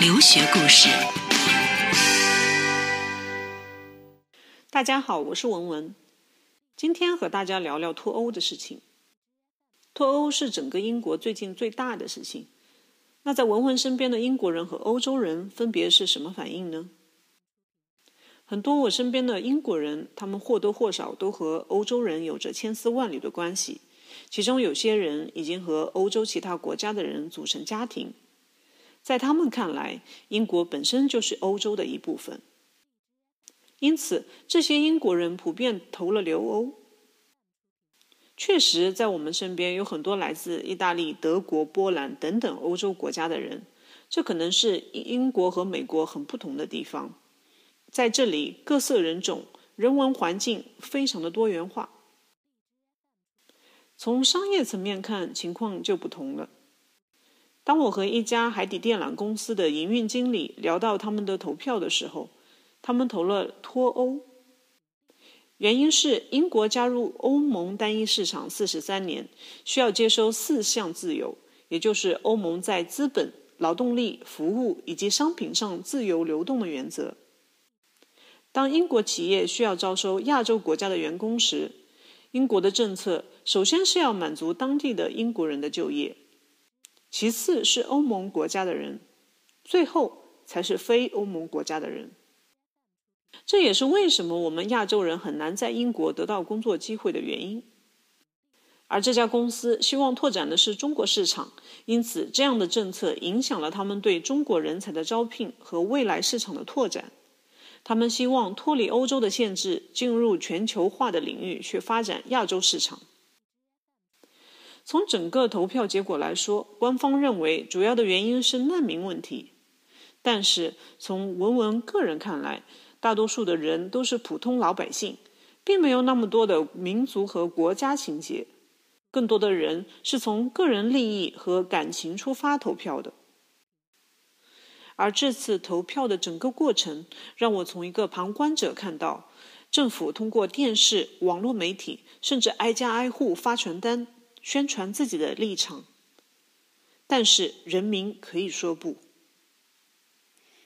留学故事。大家好，我是文文，今天和大家聊聊脱欧的事情。脱欧是整个英国最近最大的事情。那在文文身边的英国人和欧洲人分别是什么反应呢？很多我身边的英国人，他们或多或少都和欧洲人有着千丝万缕的关系，其中有些人已经和欧洲其他国家的人组成家庭。在他们看来，英国本身就是欧洲的一部分，因此这些英国人普遍投了留欧。确实，在我们身边有很多来自意大利、德国、波兰等等欧洲国家的人，这可能是英国和美国很不同的地方。在这里，各色人种、人文环境非常的多元化。从商业层面看，情况就不同了。当我和一家海底电缆公司的营运经理聊到他们的投票的时候，他们投了脱欧。原因是英国加入欧盟单一市场四十三年，需要接收四项自由，也就是欧盟在资本、劳动力、服务以及商品上自由流动的原则。当英国企业需要招收亚洲国家的员工时，英国的政策首先是要满足当地的英国人的就业，其次是欧盟国家的人，最后才是非欧盟国家的人。这也是为什么我们亚洲人很难在英国得到工作机会的原因。而这家公司希望拓展的是中国市场，因此这样的政策影响了他们对中国人才的招聘和未来市场的拓展。他们希望脱离欧洲的限制，进入全球化的领域去发展亚洲市场。从整个投票结果来说，官方认为主要的原因是难民问题，但是从文文个人看来，大多数的人都是普通老百姓，并没有那么多的民族和国家情结。更多的人是从个人利益和感情出发投票的。而这次投票的整个过程，让我从一个旁观者看到，政府通过电视、网络媒体，甚至挨家挨户发传单，宣传自己的立场。但是人民可以说不。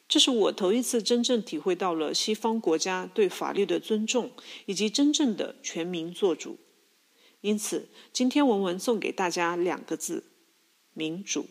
这是我头一次真正体会到了西方国家对法律的尊重，以及真正的全民做主。因此，今天文文送给大家两个字：民主。